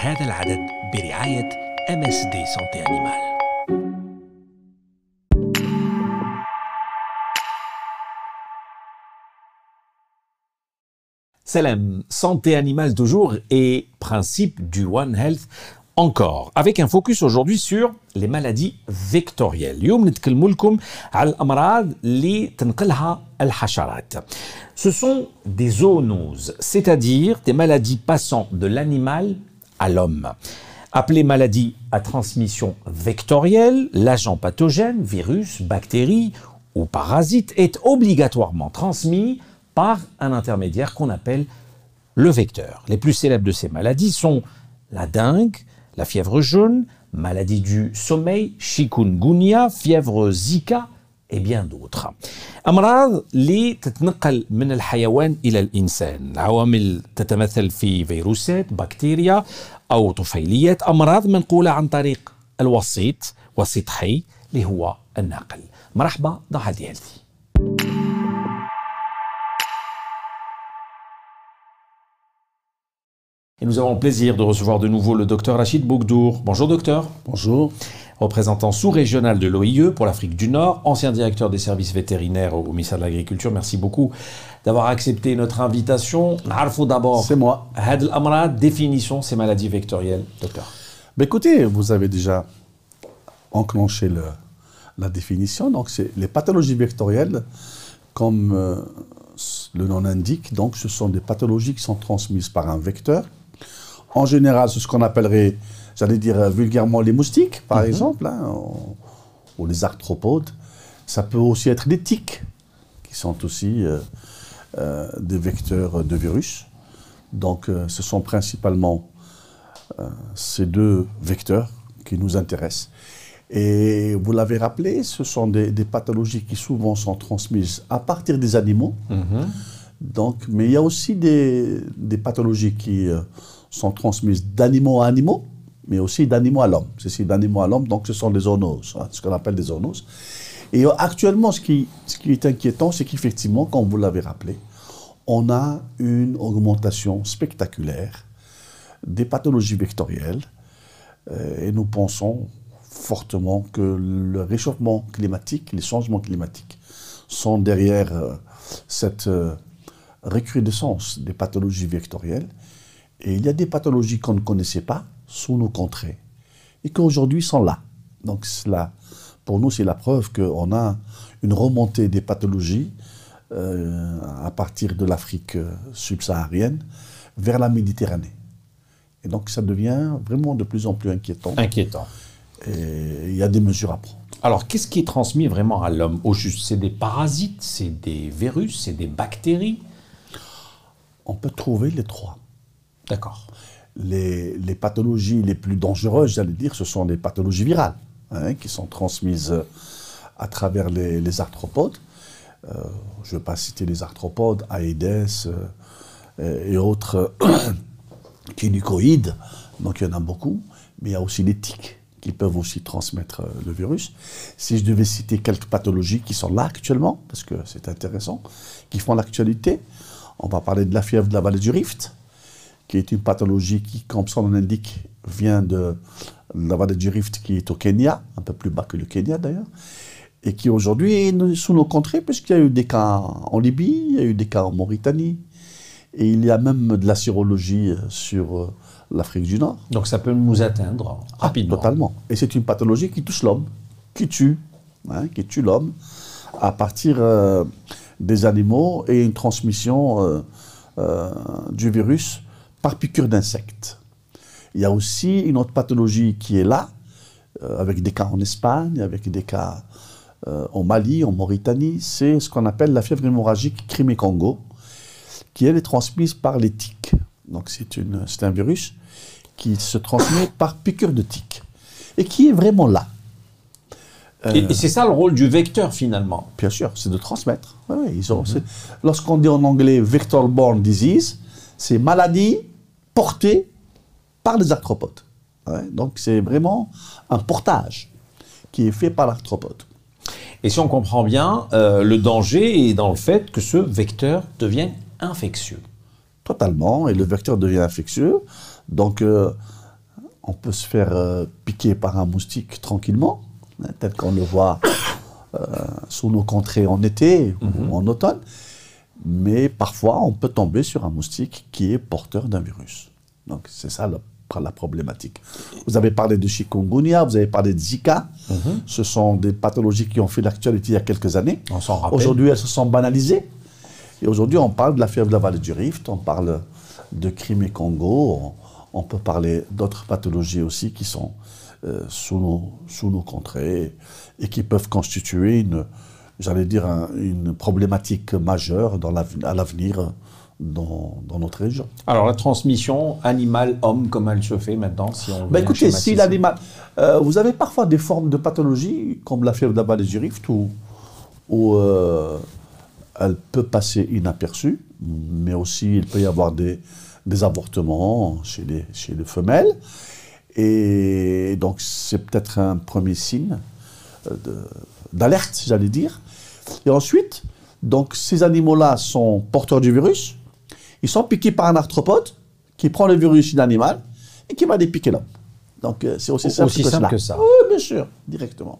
هذا العدد برعاية MSD Santé Animale Salam, santé animale toujours et principe du One Health encore, avec un focus aujourd'hui sur les maladies vectorielles. Ce sont des zoonoses, c'est-à-dire des maladies passant de l'animal à l'homme. Appelées maladies à transmission vectorielle, l'agent pathogène, virus, bactérie ou parasite est obligatoirement transmis par un intermédiaire qu'on appelle le vecteur. Les plus célèbres de ces maladies sont la dengue, la fièvre jaune, maladie du sommeil, chikungunya, fièvre Zika et bien d'autres. أمراض اللي تتنقل من الحيوان إلى الإنسان. عوامل تتمثل في فيروسات بكتيريا أو طفيليات. أمراض منقولة عن طريق الوسيط وسيط حي اللي هو الناقل مرحبا ضحى ديالتي. Et nous avons le plaisir de recevoir de nouveau le docteur Rachid Bougdour. Bonjour docteur. Bonjour. Représentant sous-régional de l'OIE pour l'Afrique du Nord, ancien directeur des services vétérinaires au ministère de l'Agriculture. Merci beaucoup d'avoir accepté notre invitation. Arfou d'abord. C'est moi. Had al définition ces maladies vectorielles, docteur. Mais écoutez, vous avez déjà enclenché le, la définition. Donc, c'est les pathologies vectorielles, comme euh, le nom l'indique, donc ce sont des pathologies qui sont transmises par un vecteur en général, c'est ce qu'on appellerait, j'allais dire euh, vulgairement, les moustiques, par mhm. exemple, hein, ou, les arthropodes. Ça peut aussi être les tiques, qui sont aussi euh, euh, des vecteurs de virus. Donc, ce sont principalement ces deux vecteurs qui nous intéressent. Et vous l'avez rappelé, ce sont des, pathologies qui souvent sont transmises à partir des animaux. Mhm. Donc, mais il y a aussi des, des pathologies qui sont transmises d'animaux à animaux, mais aussi d'animaux à l'homme. Ceci d'animaux à l'homme, donc ce sont des zoonoses, hein, ce qu'on appelle des zoonoses. Et actuellement, ce qui, ce qui est inquiétant, c'est qu'effectivement, comme vous l'avez rappelé, on a une augmentation spectaculaire des pathologies vectorielles euh, et nous pensons fortement que le réchauffement climatique, les changements climatiques sont derrière euh, cette euh, recrudescence des pathologies vectorielles et il y a des pathologies qu'on ne connaissait pas sous nos contrées et qui aujourd'hui sont là. Donc cela, pour nous, c'est la preuve qu'on a une remontée des pathologies euh, à partir de l'Afrique euh, subsaharienne vers la Méditerranée. Et donc ça devient vraiment de plus en plus inquiétant. Inquiétant. Et il y a des mesures à prendre. Alors, qu'est-ce qui est transmis vraiment à l'homme Au juste, c'est des parasites, c'est des virus, c'est des bactéries? On peut trouver les trois. D'accord. Les, pathologies les plus dangereuses, j'allais dire, ce sont les pathologies virales, hein, qui sont transmises à travers les, arthropodes. Euh, je ne vais pas citer les arthropodes, Aedes euh, et autres kénucoïdes, donc il y en a beaucoup, mais il y a aussi les tiques qui peuvent aussi transmettre euh, le virus. Si je devais citer quelques pathologies qui sont là actuellement, parce que c'est intéressant, qui font l'actualité, on va parler de la fièvre de la vallée du Rift, qui est une pathologie qui, comme son nom l'indique, vient de la vallée du Rift qui est au Kenya, un peu plus bas que le Kenya d'ailleurs, et qui aujourd'hui est sous nos contrées, puisqu'il y a eu des cas en Libye, il y a eu des cas en Mauritanie, et il y a même de la sérologie sur euh, l'Afrique du Nord. Donc ça peut nous atteindre ah, rapidement. totalement. Et c'est une pathologie qui touche l'homme, qui tue, hein, qui tue l'homme à partir euh, des animaux et une transmission euh, du virus par piqûre d'insectes. Il y a aussi une autre pathologie qui est là, euh, avec des cas en Espagne, avec des cas euh, au Mali, en Mauritanie, c'est ce qu'on appelle la fièvre hémorragique Crimée-Congo, qui elle est transmise par les tiques. Donc c'est un virus qui se transmet par piqûre de tiques et qui est vraiment là. et, c'est ça le rôle du vecteur finalement. Bien sûr, c'est de transmettre. Mhm. Lorsqu'on dit en anglais vector-borne disease, c'est maladie porté par les arthropodes. donc c'est vraiment un portage qui est fait par l'arthropode. Et si on comprend bien, euh, le danger est dans le fait que ce vecteur devient infectieux. Totalement, et le vecteur devient infectieux. Donc, euh, on peut se faire euh, piquer par un moustique tranquillement, hein, tel qu'on le voit sous nos contrées en été ou en automne. Mais parfois, on peut tomber sur un moustique qui est porteur d'un virus. Donc, c'est ça la, la problématique. Vous avez parlé de chikungunya, vous avez parlé de Zika. Ce sont des pathologies qui ont fait l'actualité il y a quelques années. On s'en rappelle. Aujourd'hui, elles se sont banalisées. Et aujourd'hui, on parle de la fièvre de la vallée du Rift, on parle de Crimée-Congo, on, on peut parler d'autres pathologies aussi qui sont euh, sous, nos, sous nos contrées et qui peuvent constituer une, j'allais dire, un- une problématique majeure dans à l'avenir dans, dans notre région. Alors la transmission animal-homme, comment elle se fait maintenant si on Bah veut écoutez, schématiser si l'animal. euh, vous avez parfois des formes de pathologie, comme la fièvre du Rift, où, où euh, elle peut passer inaperçue, mais aussi il peut y avoir des, des avortements chez les, chez les femelles. Et donc, c'est peut-être un premier signe euh, d'alerte, j'allais dire. Et ensuite, donc, ces animaux-là sont porteurs du virus. Ils sont piqués par un arthropode qui prend le virus d'un animal et qui va les piquer l'homme. Donc, euh, c'est aussi simple, Aussi que, simple cela. que ça. Oui, bien sûr, directement.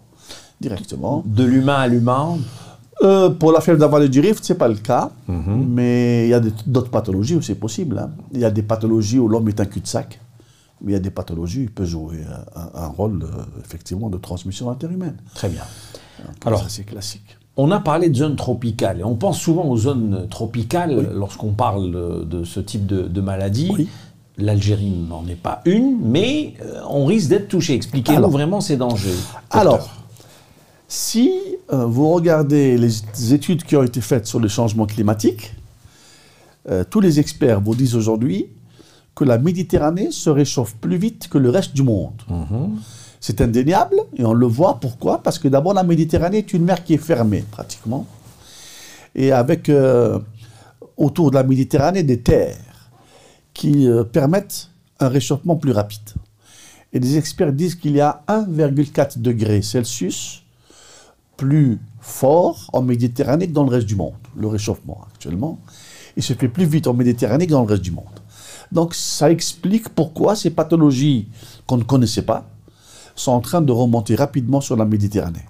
Directement. De l'humain à l'humain, Euh, pour la fièvre d'Avalée du Rift, ce n'est pas le cas, Mhm. mais il y a d'autres pathologies où c'est possible. hein. Il y a des pathologies où l'homme est un cul-de-sac, mais il y a des pathologies où il peut jouer un, un rôle, euh, effectivement, de transmission interhumaine. très bien. Donc, Alors- c'est classique. On a parlé de zones tropicales et on pense souvent aux zones tropicales Oui. lorsqu'on parle de ce type de, de maladie. Oui. L'Algérie n'en est pas une, mais euh, on risque d'être touché. Expliquez-nous vraiment ces dangers. docteur. Alors, si euh, vous regardez les études qui ont été faites sur le changement climatique, euh, tous les experts vous disent aujourd'hui que la Méditerranée se réchauffe plus vite que le reste du monde. C'est indéniable et on le voit. Pourquoi? Parce que d'abord, la Méditerranée est une mer qui est fermée, pratiquement. Et avec euh, autour de la Méditerranée des terres qui euh, permettent un réchauffement plus rapide. Et les experts disent qu'il y a 1,4 degré Celsius plus fort en Méditerranée que dans le reste du monde, le réchauffement actuellement. Il se fait plus vite en Méditerranée que dans le reste du monde. Donc ça explique pourquoi ces pathologies qu'on ne connaissait pas sont en train de remonter rapidement sur la Méditerranée.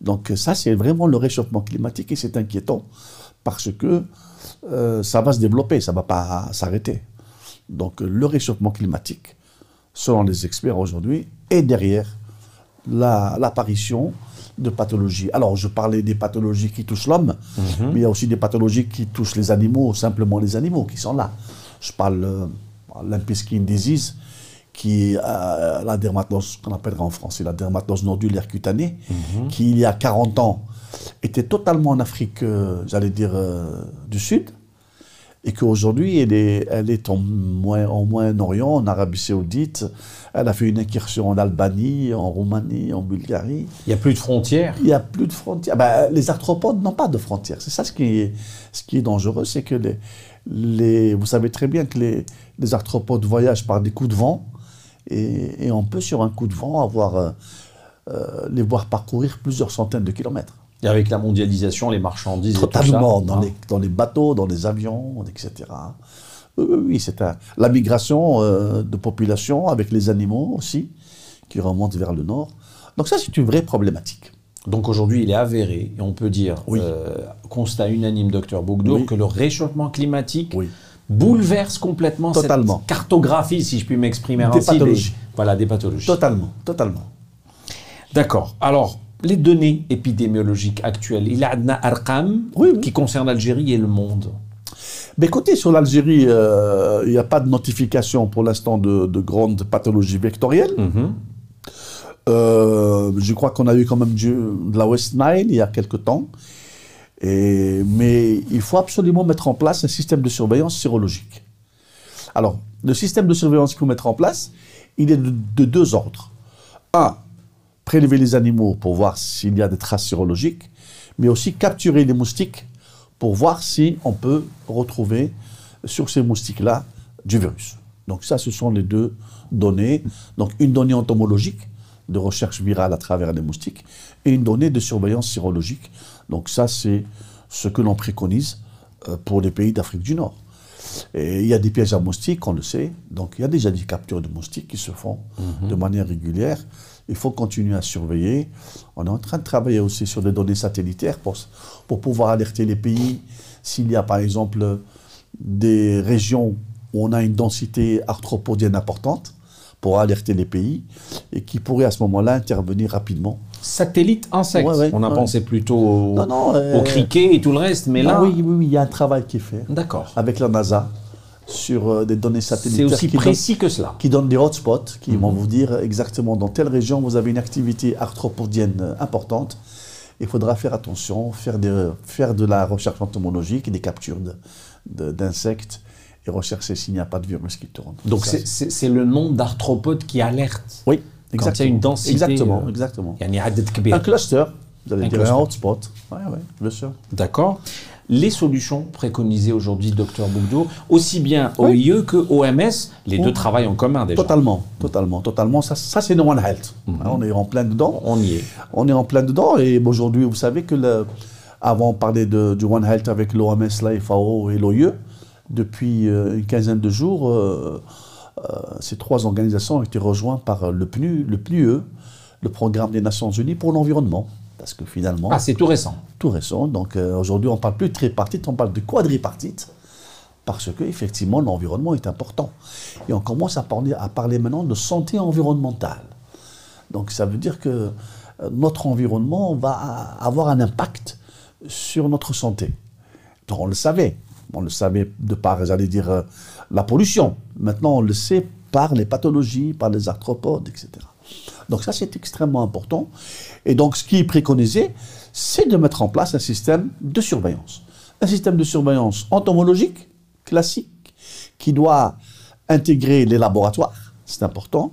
Donc ça, c'est vraiment le réchauffement climatique et c'est inquiétant parce que euh, ça va se développer, ça ne va pas s'arrêter. Donc le réchauffement climatique, selon les experts aujourd'hui, est derrière la- l'apparition de pathologies. Alors je parlais des pathologies qui touchent l'homme, mais il y a aussi des pathologies qui touchent les animaux, simplement les animaux qui sont là. Je parle euh, l'impiskin disease, qui est euh, la dermatose, qu'on appellera en français la dermatose nodulaire cutanée, qui il y a 40 ans était totalement en Afrique, euh, j'allais dire, euh, du Sud, et qu'aujourd'hui, elle est, elle est en, Moyen- en Moyen-Orient, en Arabie Saoudite, elle a fait une incursion en Albanie, en Roumanie, en Bulgarie. Il n'y a plus de frontières. Il n'y a plus de frontières. Ben, les arthropodes n'ont pas de frontières. C'est ça ce qui est, ce qui est dangereux, c'est que les, les, vous savez très bien que les, les arthropodes voyagent par des coups de vent, et, et on peut sur un coup de vent avoir, euh, euh, les voir parcourir plusieurs centaines de kilomètres. Et avec la mondialisation, les marchandises et tout Totalement, ça. dans, les, dans les bateaux, dans les avions, etc. Oui, c'est un- la migration euh, de population avec les animaux aussi, qui remontent vers le nord. Donc ça, c'est une vraie problématique. Donc aujourd'hui, il est avéré, et on peut dire, Oui. constat unanime, docteur Bougdour, Oui. que le réchauffement climatique Oui. Bouleverse complètement Totalement. cette cartographie, si je puis m'exprimer Des ainsi, pathologies. voilà, des pathologies. Totalement, totalement. D'accord. Alors, les données épidémiologiques actuelles, il y a un arqam Oui, oui. qui concerne l'Algérie et le monde. Mais écoutez, sur l'Algérie, euh, il n'y a pas de notification pour l'instant de, de grandes pathologies vectorielles. Euh, je crois qu'on a eu quand même du- de la West Nile il y a quelque temps. Mais il faut absolument mettre en place un système de surveillance sérologique. Alors, le système de surveillance qu'il faut mettre en place, il est de, de deux ordres. Un, prélever les animaux pour voir s'il y a des traces sérologiques, mais aussi capturer les moustiques pour voir si on peut retrouver sur ces moustiques-là du virus. Donc ça, ce sont les deux données. Donc une donnée entomologique de recherche virale à travers les moustiques et une donnée de surveillance sérologique. Donc ça, c'est ce que l'on préconise euh, pour les pays d'Afrique du Nord. Et il y a des pièges à moustiques, on le sait. Donc il y a déjà des captures de moustiques qui se font de manière régulière. Il faut continuer à surveiller. On est en train de travailler aussi sur des données satellitaires pour, pour pouvoir alerter les pays s'il y a par exemple des régions où on a une densité arthropodienne importante pour alerter les pays et qui pourraient à ce moment-là intervenir rapidement. Satellite. Ouais, ouais, On a ouais. pensé plutôt au, Non, non, euh, au criquet et tout le reste, mais là, Ah oui, oui, oui, il y a un travail qui est fait d'accord. avec la NASA sur euh, des données C'est satellitaires aussi qui, précis que cela. qui donnent des hotspots, qui vont vous dire exactement dans telle région vous avez une activité arthropodienne importante. Il faudra faire attention, faire, des, faire de la recherche entomologique et des captures de- d'insectes et rechercher s'il n'y a pas de virus qui te tourne. Donc c'est le nombre d'arthropodes qui alertent. Oui, exactement. Quand il y a une densité. Exactement, euh, exactement. Un cluster, vous allez un dire un hotspot. Oui, oui, bien sûr. D'accord. Les solutions préconisées aujourd'hui, docteur Bougdo, aussi bien OIE que OMS, les deux travaillent en commun déjà. Totalement, totalement, totalement. Ça, ça c'est One Health. Mhm. Hein, on est en plein dedans. On y est. On est en plein dedans. Et aujourd'hui, vous savez que le, avant, on parlait de, du One Health avec l'OMS, la FAO et l'OIE. Depuis euh, une quinzaine de jours, euh, euh, ces trois organisations ont été rejointes par le PNU, le PNUE, le Programme des Nations Unies pour l'environnement. Parce que finalement, Ah, c'est tout récent. tout récent. Donc euh, aujourd'hui, on ne parle plus de tripartite, on parle de quadripartite. Parce que effectivement, l'environnement est important. Et on commence à parler, à parler maintenant de santé environnementale. Donc ça veut dire que notre environnement va avoir un impact sur notre santé. Donc, on le savait. On le savait de par, j'allais dire, euh, la pollution. Maintenant, on le sait par les pathologies, par les arthropodes, etc. Donc ça, c'est extrêmement important. Et donc, ce qui est préconisé, c'est de mettre en place un système de surveillance. Un système de surveillance entomologique, classique, qui doit intégrer les laboratoires, c'est important.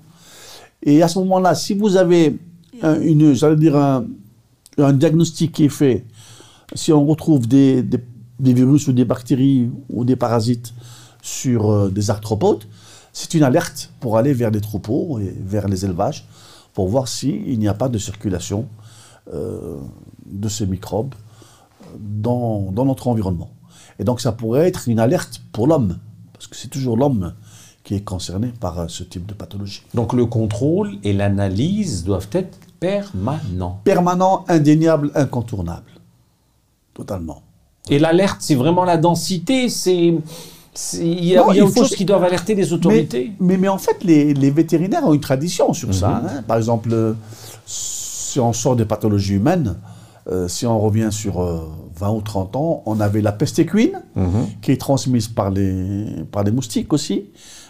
Et à ce moment-là, si vous avez un- une, j'allais dire un, diagnostic qui est fait, si on retrouve des, des- des virus ou des bactéries ou des parasites sur euh, des arthropodes, c'est une alerte pour aller vers les troupeaux et vers les élevages pour voir s'il n'y a pas de circulation euh, de ces microbes dans, dans notre environnement. Et donc ça pourrait être une alerte pour l'homme, parce que c'est toujours l'homme qui est concerné par euh, ce type de pathologie. Donc le contrôle et l'analyse doivent être permanents. Permanent, indéniable, incontournable. Totalement. Et l'alerte, c'est vraiment la densité, c'est... Il y a, Non, il y a il autre faut- chose qui doivent alerter les autorités. Mais, mais, mais en fait, les, les vétérinaires ont une tradition sur ça. hein. Par exemple, euh, si on sort des pathologies humaines, euh, si on revient sur euh, 20 ou 30 ans, on avait la peste équine, qui est transmise par les, par les moustiques aussi.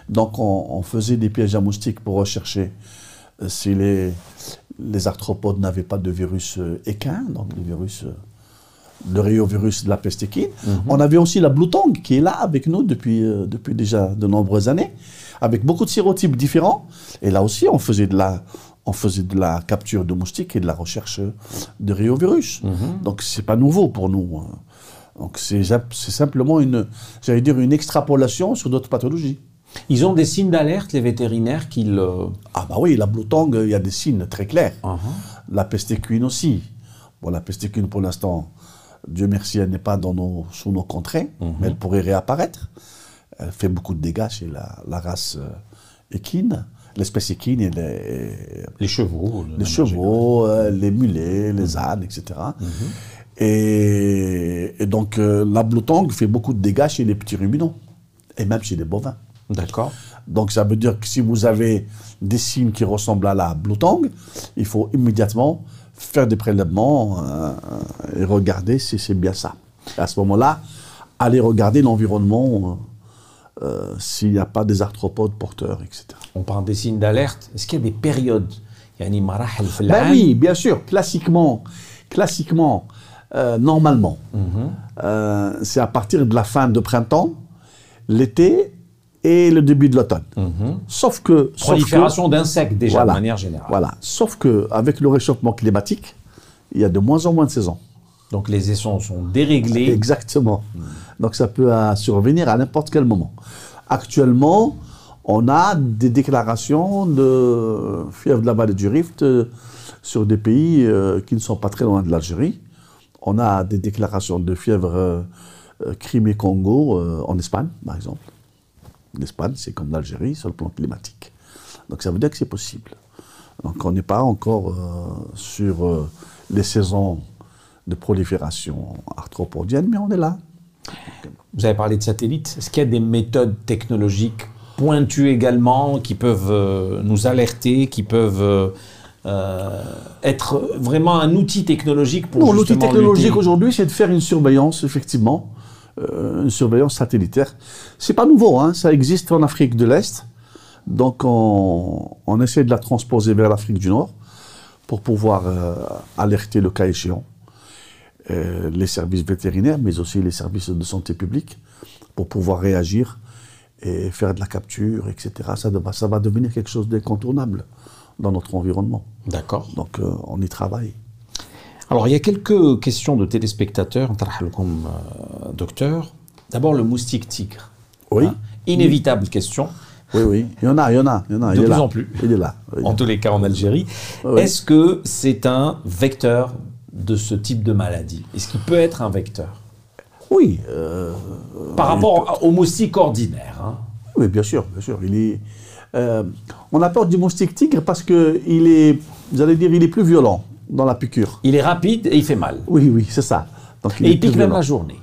Donc, on, on faisait des pièges à moustiques pour rechercher euh, si les, les arthropodes n'avaient pas de virus euh, équin, donc le virus... euh, le réovirus de la peste équine. On avait aussi la Blue Tongue qui est là avec nous depuis, euh, depuis déjà de nombreuses années, avec beaucoup de sérotypes différents. Et là aussi, on faisait de la, on faisait de la capture de moustiques et de la recherche de réovirus. Donc, c'est pas nouveau pour nous. hein. Donc, c'est simplement une, j'allais dire, une extrapolation sur d'autres pathologies. Ils ont des signes d'alerte, les vétérinaires, qu'ils... euh, Ah bah oui, la Blue Tongue, il y a des signes très clairs. uh-huh. La peste équine aussi. Bon, la peste équine, pour l'instant, Dieu merci, elle n'est pas dans nos, sous nos contrées, mais elle pourrait réapparaître. Elle fait beaucoup de dégâts chez la, la race euh, équine. L'espèce équine et les, Les chevaux. les chevaux, euh, les mulets, les ânes, etc. Et, et donc, euh, la Blue Tongue fait beaucoup de dégâts chez les petits ruminants, et même chez les bovins. D'accord. Donc ça veut dire que si vous avez des signes qui ressemblent à la Blue Tongue, il faut immédiatement faire des prélèvements euh, et regarder si c'est bien ça. À ce moment-là, aller regarder l'environnement, euh, euh, s'il n'y a pas des arthropodes porteurs, etc. On parle des signes d'alerte. Est-ce qu'il y a des périodes ben oui, bien sûr, classiquement, classiquement normalement, mhm. c'est à partir de la fin de printemps, l'été et le début de l'automne. Sauf que... sauf que- Prolifération d'insectes déjà Voilà. de manière générale. Voilà. Sauf que avec le réchauffement climatique, il y a de moins en moins de saisons. Donc les essons sont déréglés. Exactement. Donc ça peut euh, survenir à n'importe quel moment. Actuellement, on a des déclarations de fièvre de la vallée du Rift euh, sur des pays euh, qui ne sont pas très loin de l'Algérie. On a des déclarations de fièvre euh, Crimée-Congo en Espagne, par exemple. L'Espagne, c'est comme l'Algérie sur le plan climatique. Donc ça veut dire que c'est possible. Donc on n'est pas encore euh, sur euh, les saisons de prolifération arthropodienne, mais on est là. Vous avez parlé de satellites. Est-ce qu'il y a des méthodes technologiques pointues également qui peuvent euh, nous alerter, qui peuvent être vraiment un outil technologique pour Non, l'outil technologique aujourd'hui, c'est de faire une surveillance, effectivement, une surveillance satellitaire. C'est pas nouveau, hein, ça existe en Afrique de l'Est. Donc on, on essaie de la transposer vers l'Afrique du Nord pour pouvoir euh, alerter le cas échéant euh, les services vétérinaires, mais aussi les services de santé publique, pour pouvoir réagir et faire de la capture, etc. Ça, va- ça va devenir quelque chose d'incontournable dans notre environnement. D'accord. Donc euh, on y travaille. Alors, il y a quelques questions de téléspectateurs, comme docteur. D'abord, le moustique tigre. Oui. Hein Inévitable question, Oui, oui, il y en a, il y en a, il y en a. De il est plus là. en plus. Il est là. oui. en tous les cas en Algérie. Oui. Est-ce que c'est un vecteur de ce type de maladie? Est-ce qu'il peut être un vecteur? Oui, euh, Par rapport au moustique ordinaire. hein. oui, bien sûr, bien sûr. Il est, euh, on a peur du moustique tigre parce que il est, vous allez dire, il est plus violent dans la piqûre. Il est rapide et il fait mal. Oui, oui, c'est ça. Donc, Et il est plus pique même la journée.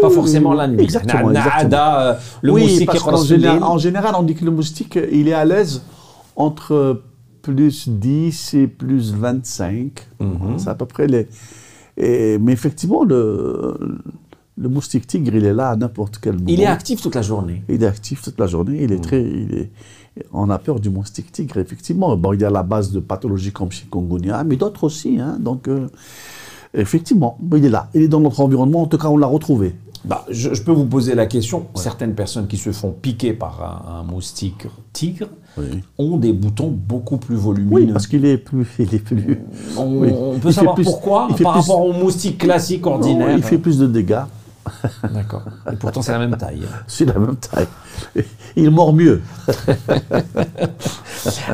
Pas forcément la nuit. Exactement, exactement. nada, le moustique parce rassuré. général, en général, on dit que le moustique, il est à l'aise entre plus 10 et plus 25. Mhm. C'est à peu près les. et- mais effectivement, le, le moustique tigre, il est là à n'importe quel moment. Il est actif toute la journée. Il est actif toute la journée. Il est très. Il est, on a peur du moustique tigre, effectivement. Bon, il y a la base de pathologies comme chikungunya, mais d'autres aussi. hein. Donc, euh, effectivement, il est là. Il est dans notre environnement. En tout cas, on l'a retrouvé. Bah, je, je peux vous poser la question. Certaines personnes qui se font piquer par un, un moustique tigre Oui. ont des boutons beaucoup plus volumineux. Oui, parce qu'il est plus. Il est plus. on, oui. on peut Il savoir plus- pourquoi par plus- rapport au moustique classique Non, ordinaire. il fait plus de dégâts. D'accord. Et pourtant c'est la même taille. C'est la même taille. Il mord mieux.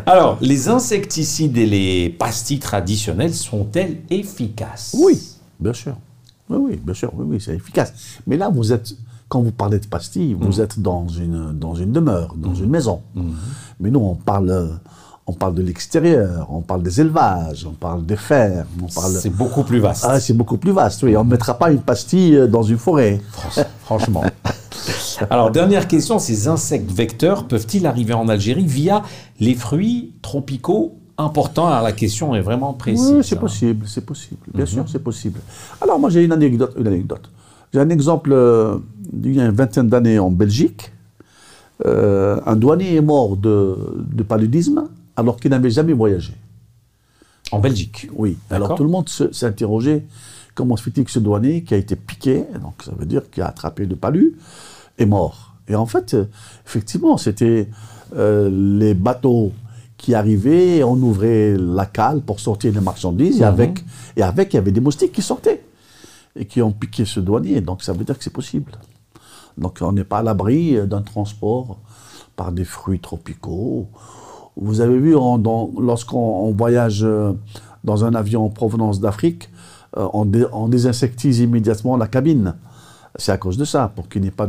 Alors, les insecticides et les pastilles traditionnelles sont-elles efficaces? Oui, bien sûr. Oui, oui, bien sûr. Oui, oui, c'est efficace. Mais là, vous êtes. Quand vous parlez de pastilles, vous êtes dans une, dans une demeure, dans une maison. Mais nous, on parle, euh, on parle de l'extérieur, on parle des élevages, on parle des fermes, on parle. C'est beaucoup plus vaste. Ah, c'est beaucoup plus vaste, oui. On ne mettra pas une pastille euh, dans une forêt. Franchement. Alors, dernière question, ces insectes vecteurs peuvent-ils arriver en Algérie via les fruits tropicaux importants? Alors, la question est vraiment précise. Oui, c'est hein. possible, c'est possible. Bien sûr, c'est possible. Alors, moi, j'ai une anecdote. Une anecdote. J'ai un exemple euh, d'il y a une vingtaine d'années en Belgique. Euh, un douanier est mort de, de paludisme alors qu'il n'avait jamais voyagé. En Belgique. Oui. Alors, tout le monde interrogé comment se fait-il que ce douanier qui a été piqué, donc ça veut dire qu'il a attrapé le palu, est mort. Et en fait, effectivement, c'était euh, les bateaux qui arrivaient, et on ouvrait la cale pour sortir les marchandises, et, avec, et avec, il y avait des moustiques qui sortaient et qui ont piqué ce douanier. Donc ça veut dire que c'est possible. Donc on n'est pas à l'abri euh, d'un transport par des fruits tropicaux. Vous avez vu, lorsqu'on on voyage euh, dans un avion en provenance d'Afrique, euh, on, dé- on désinsectise immédiatement la cabine. C'est à cause de ça, pour qu'il n'y ait pas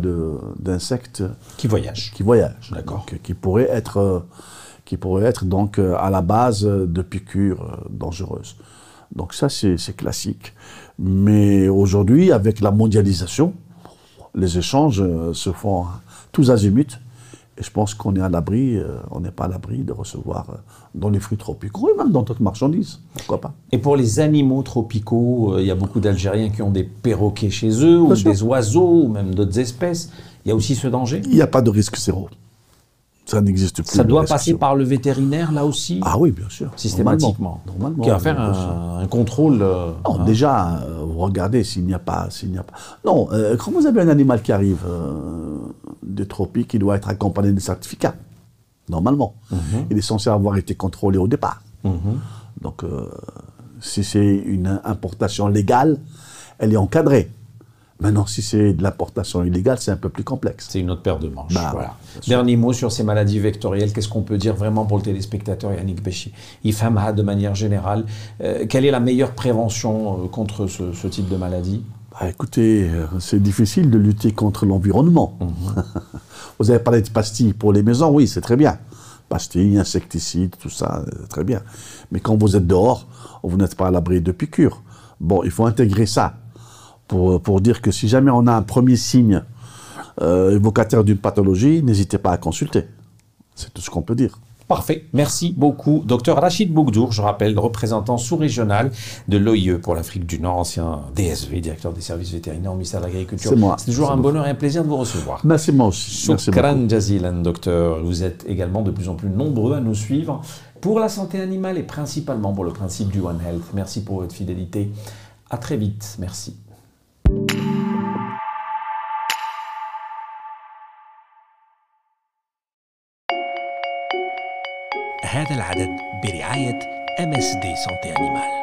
d'insectes Qui voyagent. qui voyagent. D'accord. Donc, qui pourraient être, euh, qui pourraient être donc euh, à la base euh, de piqûres euh, dangereuses. Donc ça, c'est classique. Mais aujourd'hui, avec la mondialisation, les échanges euh, se font tous azimuts. Et je pense qu'on est à l'abri, euh, on n'est pas à l'abri de recevoir euh, dans les fruits tropicaux et même dans d'autres marchandises. Pourquoi pas Et pour les animaux tropicaux, euh, il y a beaucoup d'Algériens qui ont des perroquets chez eux, ou sûr. des oiseaux, ou même d'autres espèces. Il y a aussi ce danger? Il n'y a pas de risque zéro. Ça n'existe plus. Ça doit passer par le vétérinaire, là aussi Ah oui, bien sûr. Systématiquement. Normalement. Qui va faire un, un contrôle. euh, Non, hein. déjà, euh, regardez s'il n'y a pas, s'il n'y a pas. Non, euh, quand vous avez un animal qui arrive euh, des tropiques, il doit être accompagné de certificat. Normalement, il est censé avoir été contrôlé au départ. Donc, euh, si c'est une importation légale, elle est encadrée. Maintenant, si c'est de l'importation illégale, c'est un peu plus complexe. C'est une autre paire de manches. Bah, voilà. Dernier mot sur ces maladies vectorielles. Qu'est-ce qu'on peut dire vraiment pour le téléspectateur Yannick Béchi IFAMA de manière générale. euh, quelle est la meilleure prévention euh, contre ce, ce type de maladie? Bah, écoutez, euh, c'est difficile de lutter contre l'environnement. Vous avez parlé de pastilles pour les maisons, oui, c'est très bien. Pastilles, insecticides, tout ça, très bien. Mais quand vous êtes dehors, vous n'êtes pas à l'abri de piqûres. Bon, il faut intégrer ça pour, pour dire que si jamais on a un premier signe euh, évocataire d'une pathologie, n'hésitez pas à consulter. C'est tout ce qu'on peut dire. Parfait. Merci beaucoup. Docteur Rachid Bougdour, je rappelle, représentant sous-régional de l'OIE pour l'Afrique du Nord, ancien DSV, directeur des services vétérinaires au ministère de l'Agriculture. C'est moi. C'est toujours un bonheur et un plaisir de vous recevoir. Merci moi aussi. Shukran jazilan, docteur. Vous êtes également de plus en plus nombreux à nous suivre pour la santé animale et principalement pour le principe du One Health. Merci pour votre fidélité. À très vite. Merci. هذا العدد برعاية MSD سانتي أنيمال